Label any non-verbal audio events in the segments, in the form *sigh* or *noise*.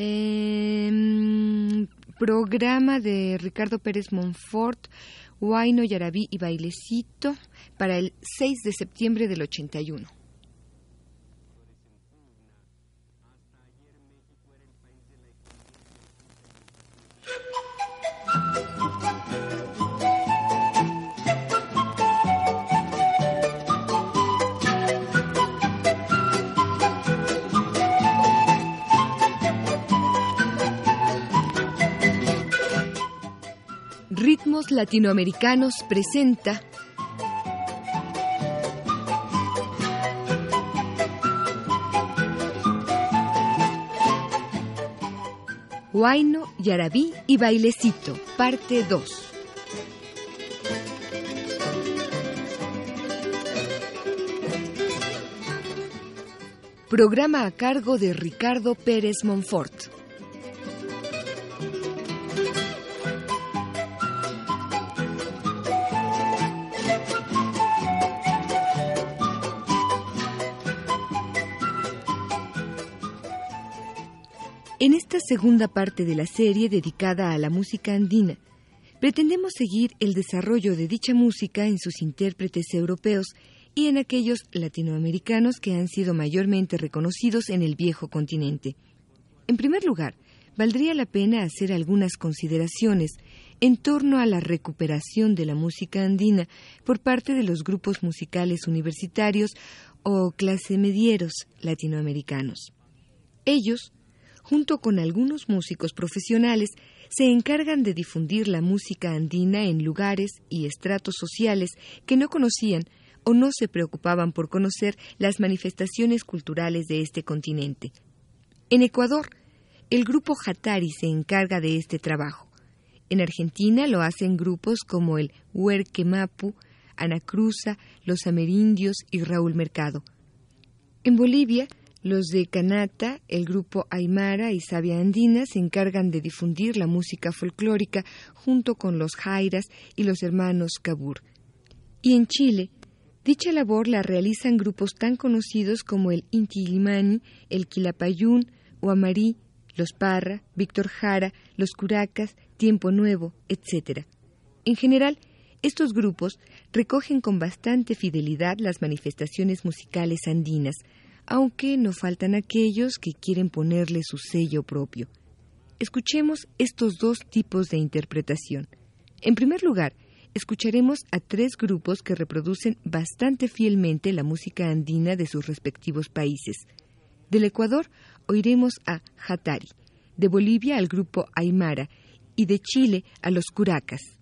Em, programa de Ricardo Pérez Monfort, Huayno, Yarabí y Bailecito para el 6 de septiembre del 81. Ritmos Latinoamericanos presenta Huayno, Yarabí y Bailecito, parte 2. Programa a cargo de Ricardo Pérez Monfort. Esta segunda parte de la serie dedicada a la música andina, pretendemos seguir el desarrollo de dicha música en sus intérpretes europeos y en aquellos latinoamericanos que han sido mayormente reconocidos en el viejo continente. En primer lugar, valdría la pena hacer algunas consideraciones en torno a la recuperación de la música andina por parte de los grupos musicales universitarios o clase medieros latinoamericanos. Ellos junto con algunos músicos profesionales, se encargan de difundir la música andina en lugares y estratos sociales que no conocían o no se preocupaban por conocer las manifestaciones culturales de este continente. En Ecuador, el grupo Hatari se encarga de este trabajo. En Argentina lo hacen grupos como el Huerque Mapu, Ana Cruza, Los Amerindios y Raúl Mercado. En Bolivia, los de Canata, el grupo Aymara y Sabia Andina se encargan de difundir la música folclórica junto con los Jairas y los hermanos Cabur. Y en Chile, dicha labor la realizan grupos tan conocidos como el Inti Illimani, el Quilapayún, Huamarí, los Parra, Víctor Jara, los Curacas, Tiempo Nuevo, etc. En general, estos grupos recogen con bastante fidelidad las manifestaciones musicales andinas, aunque no faltan aquellos que quieren ponerle su sello propio. Escuchemos estos dos tipos de interpretación. En primer lugar, escucharemos a tres grupos que reproducen bastante fielmente la música andina de sus respectivos países. Del Ecuador oiremos a Hatari, de Bolivia al grupo Aymara y de Chile a los Curacas.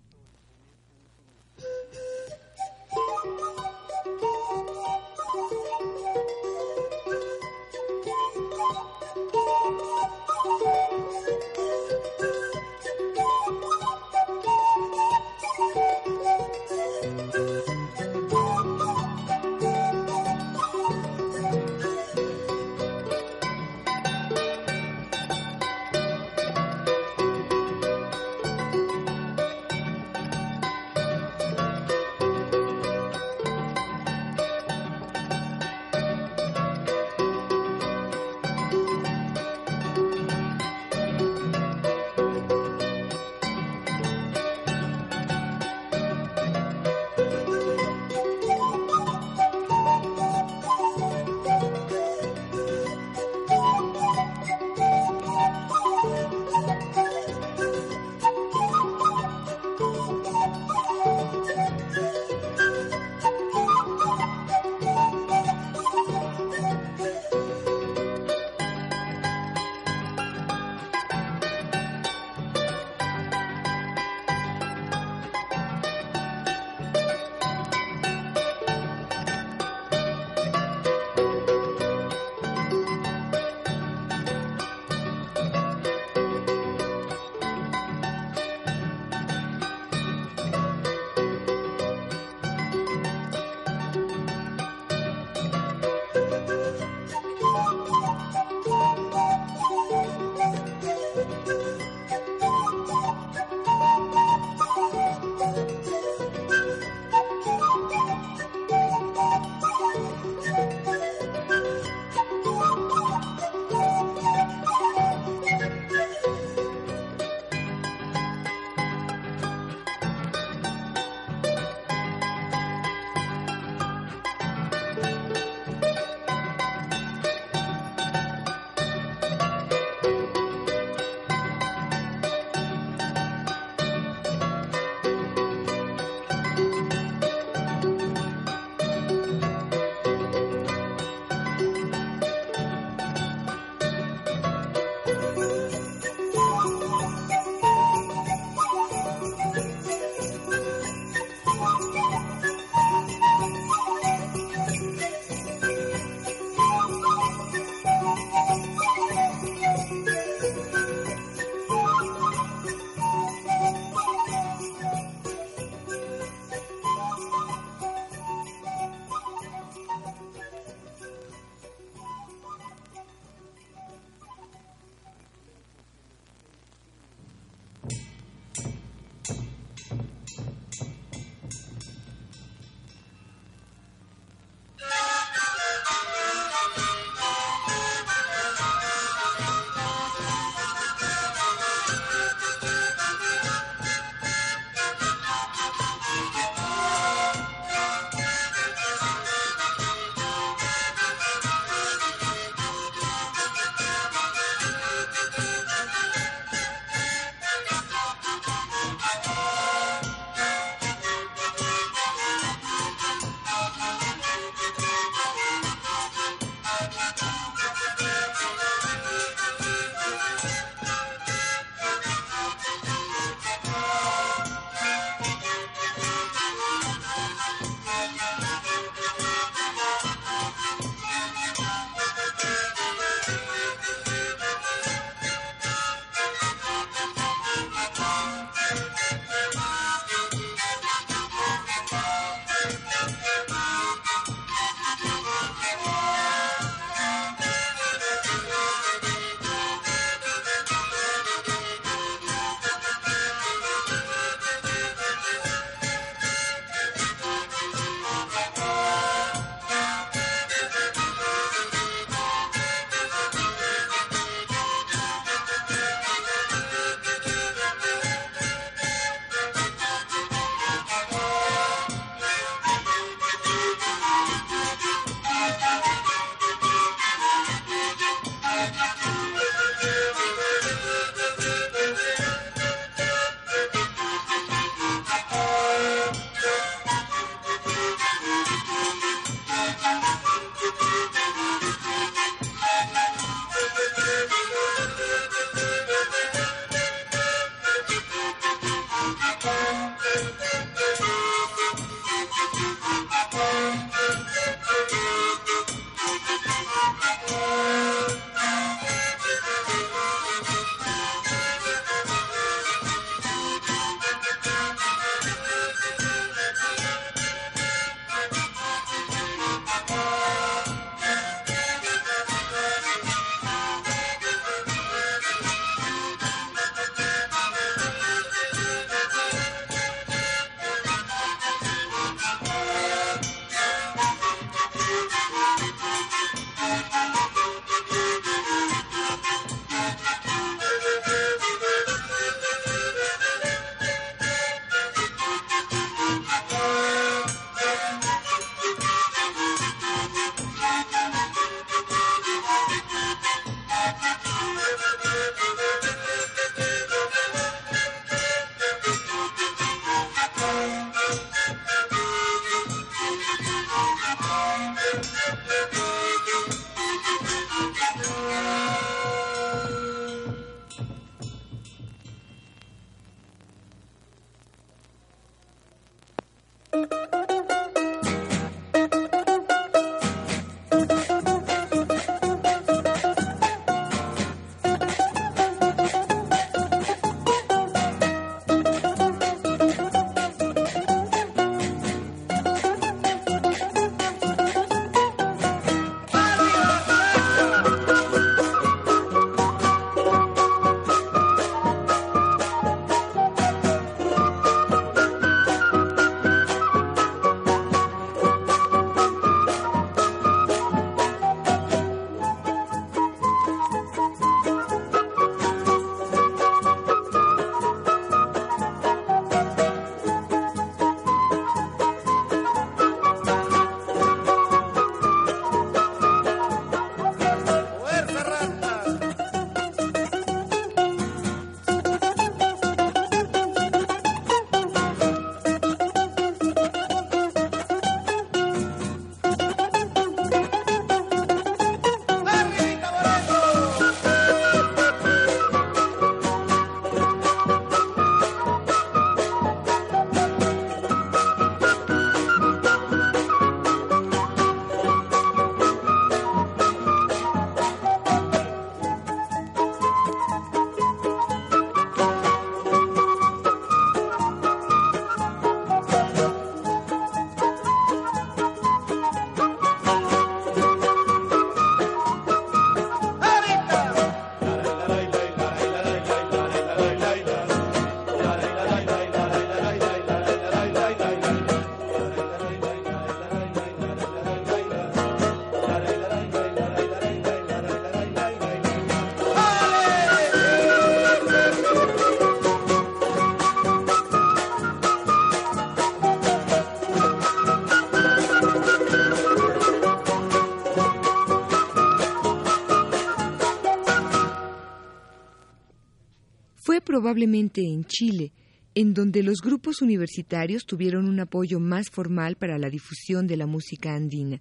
Probablemente en Chile, en donde los grupos universitarios tuvieron un apoyo más formal para la difusión de la música andina.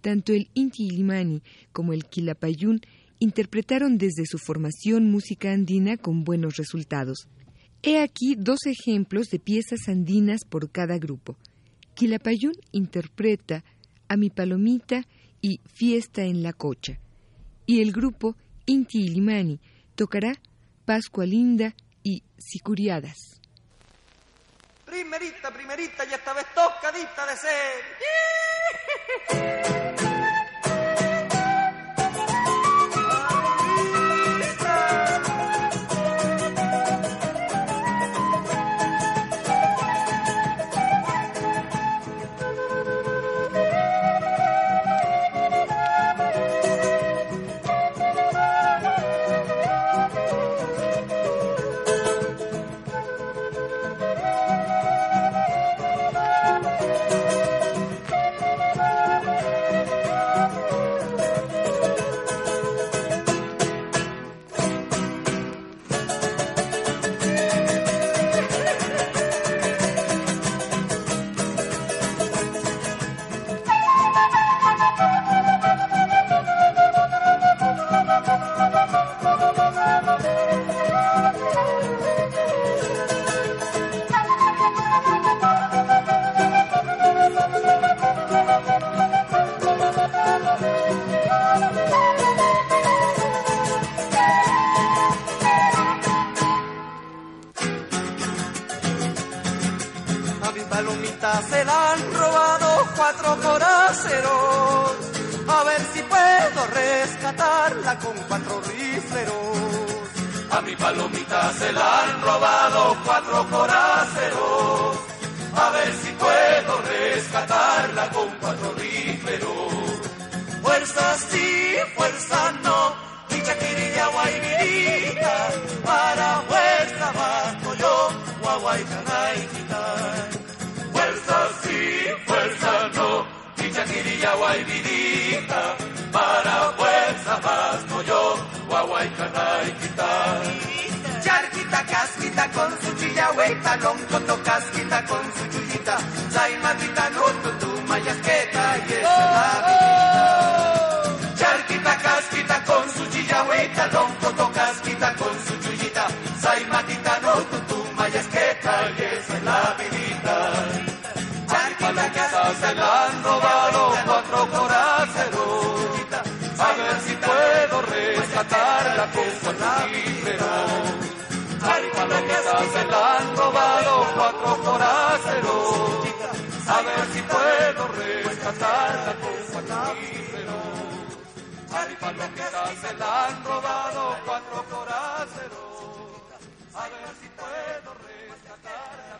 Tanto el Inti Illimani como el Quilapayún interpretaron desde su formación música andina con buenos resultados. He aquí dos ejemplos de piezas andinas por cada grupo. Quilapayún interpreta A mi palomita y Fiesta en la cocha. Y el grupo Inti Illimani tocará Pascua Linda y Sicuriadas. Primerita, primerita y esta vez tocadita de ser. *laughs* Palomita se la han robado cuatro forasteros. A ver si puedo rescatarla con cuatro rifleros. A mi palomita se la han robado cuatro forasteros. A ver si puedo rescatarla con cuatro rifleros. Fuerzas sí, fuerzas no hay vidita, para fuerza basto yo, guaguay, quita. Charquita, casquita, con su chilla, hueita, casquita, con su chulita, zaimatita, no tu, tu, mayasqueta, y es la vida. la puso Navidad. Ay, cuando queda se la han robado cuatro foraceros. A ver si puedo rescatar la puso Navidad. Ay, cuando queda se la han robado cuatro foraceros. A ver si puedo rescatar la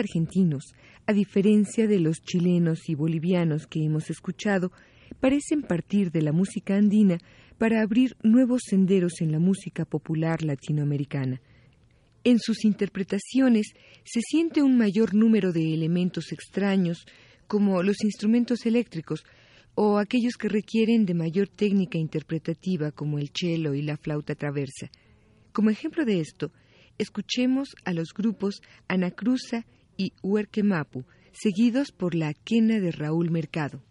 argentinos, a diferencia de los chilenos y bolivianos que hemos escuchado, parecen partir de la música andina para abrir nuevos senderos en la música popular latinoamericana. En sus interpretaciones se siente un mayor número de elementos extraños, como los instrumentos eléctricos, o aquellos que requieren de mayor técnica interpretativa, como el cello y la flauta traversa. Como ejemplo de esto, escuchemos a los grupos Anacruza y Huerquemapu, seguidos por la quena de Raúl Mercado.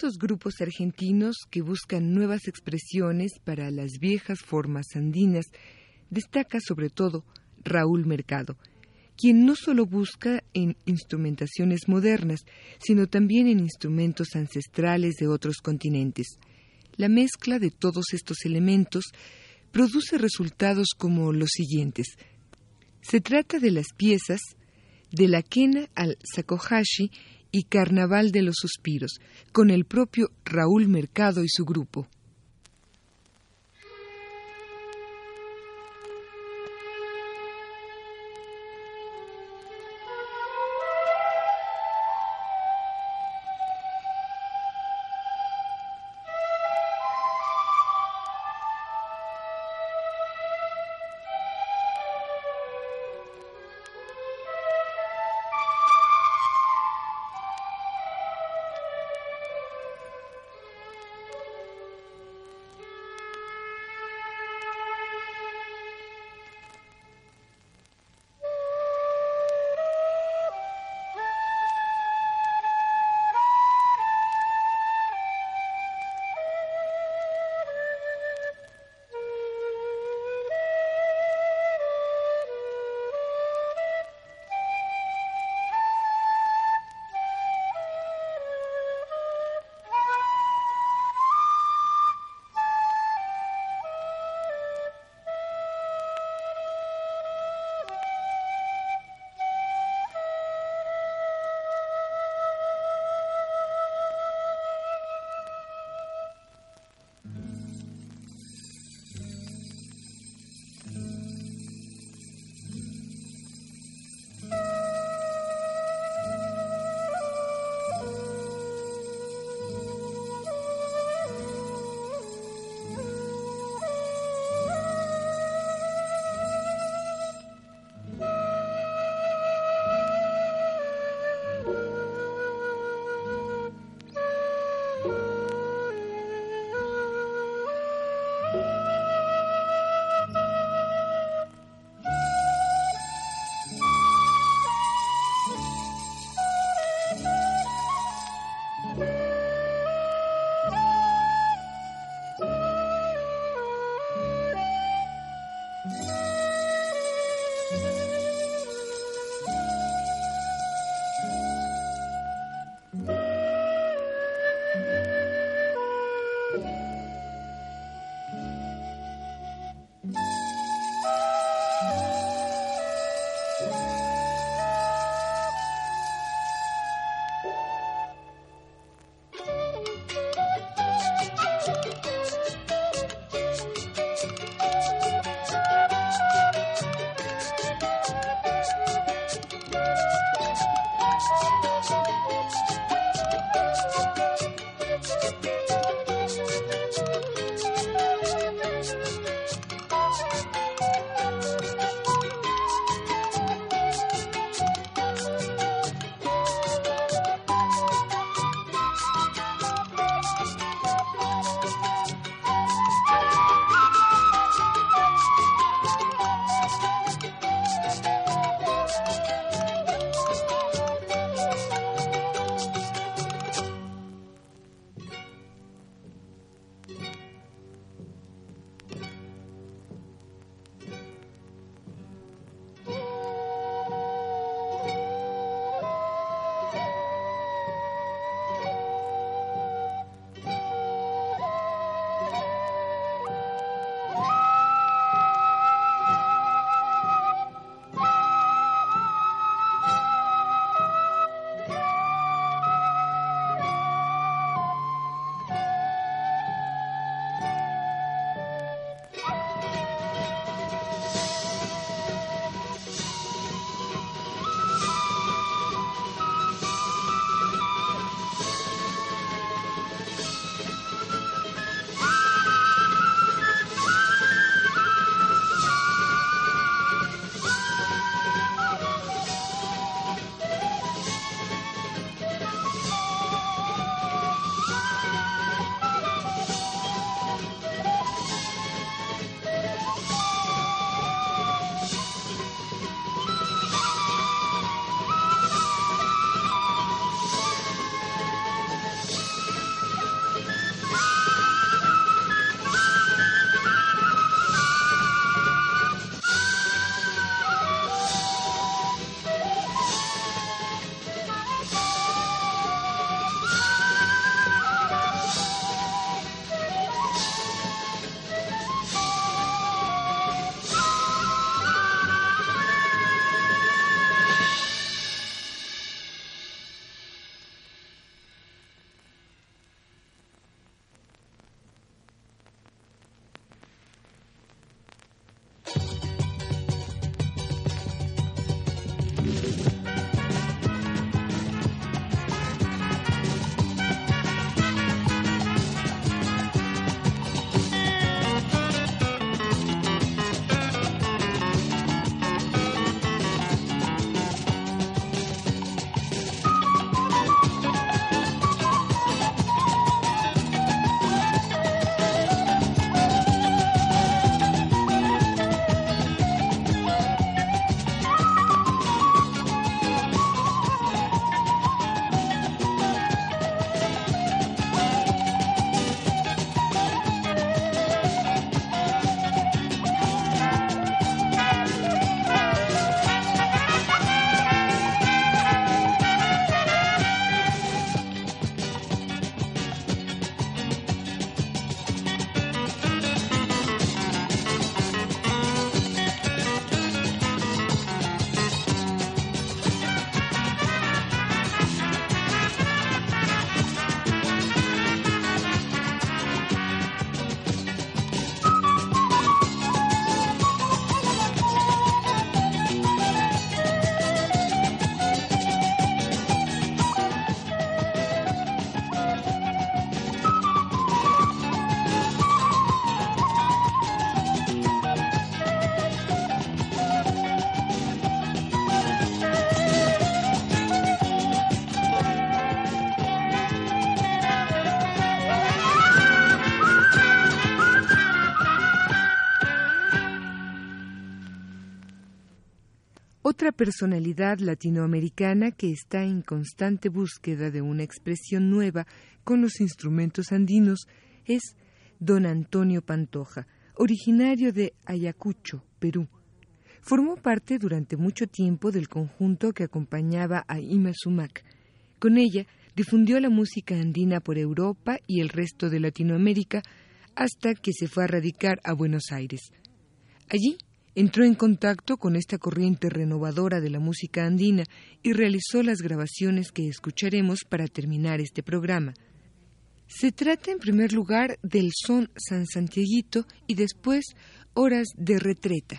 Estos grupos argentinos que buscan nuevas expresiones para las viejas formas andinas, destaca sobre todo Raúl Mercado, quien no solo busca en instrumentaciones modernas, sino también en instrumentos ancestrales de otros continentes. La mezcla de todos estos elementos produce resultados como los siguientes. Se trata de las piezas de la quena al sakohashi y Carnaval de los Suspiros, con el propio Raúl Mercado y su grupo. Otra personalidad latinoamericana que está en constante búsqueda de una expresión nueva con los instrumentos andinos es don Antonio Pantoja, originario de Ayacucho, Perú. Formó parte durante mucho tiempo del conjunto que acompañaba a Ima Sumac. Con ella difundió la música andina por Europa y el resto de Latinoamérica hasta que se fue a radicar a Buenos Aires. Allí entró en contacto con esta corriente renovadora de la música andina y realizó las grabaciones que escucharemos para terminar este programa. Se trata en primer lugar del son San Santiaguito y después Horas de Retreta.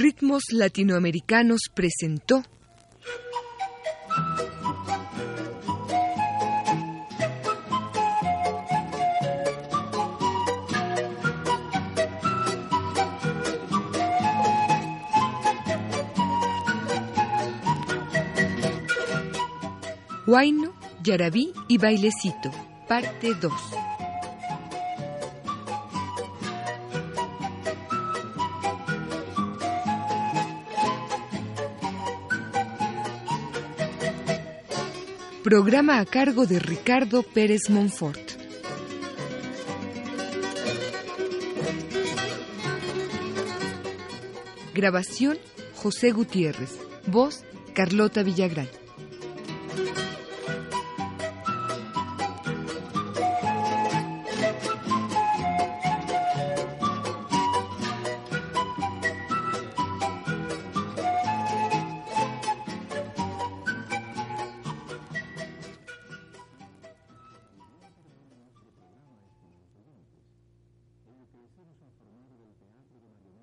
Ritmos Latinoamericanos presentó Huayno, Yarabí y Bailecito, parte 2. Programa a cargo de Ricardo Pérez Monfort. Grabación José Gutiérrez. Voz Carlota Villagrán.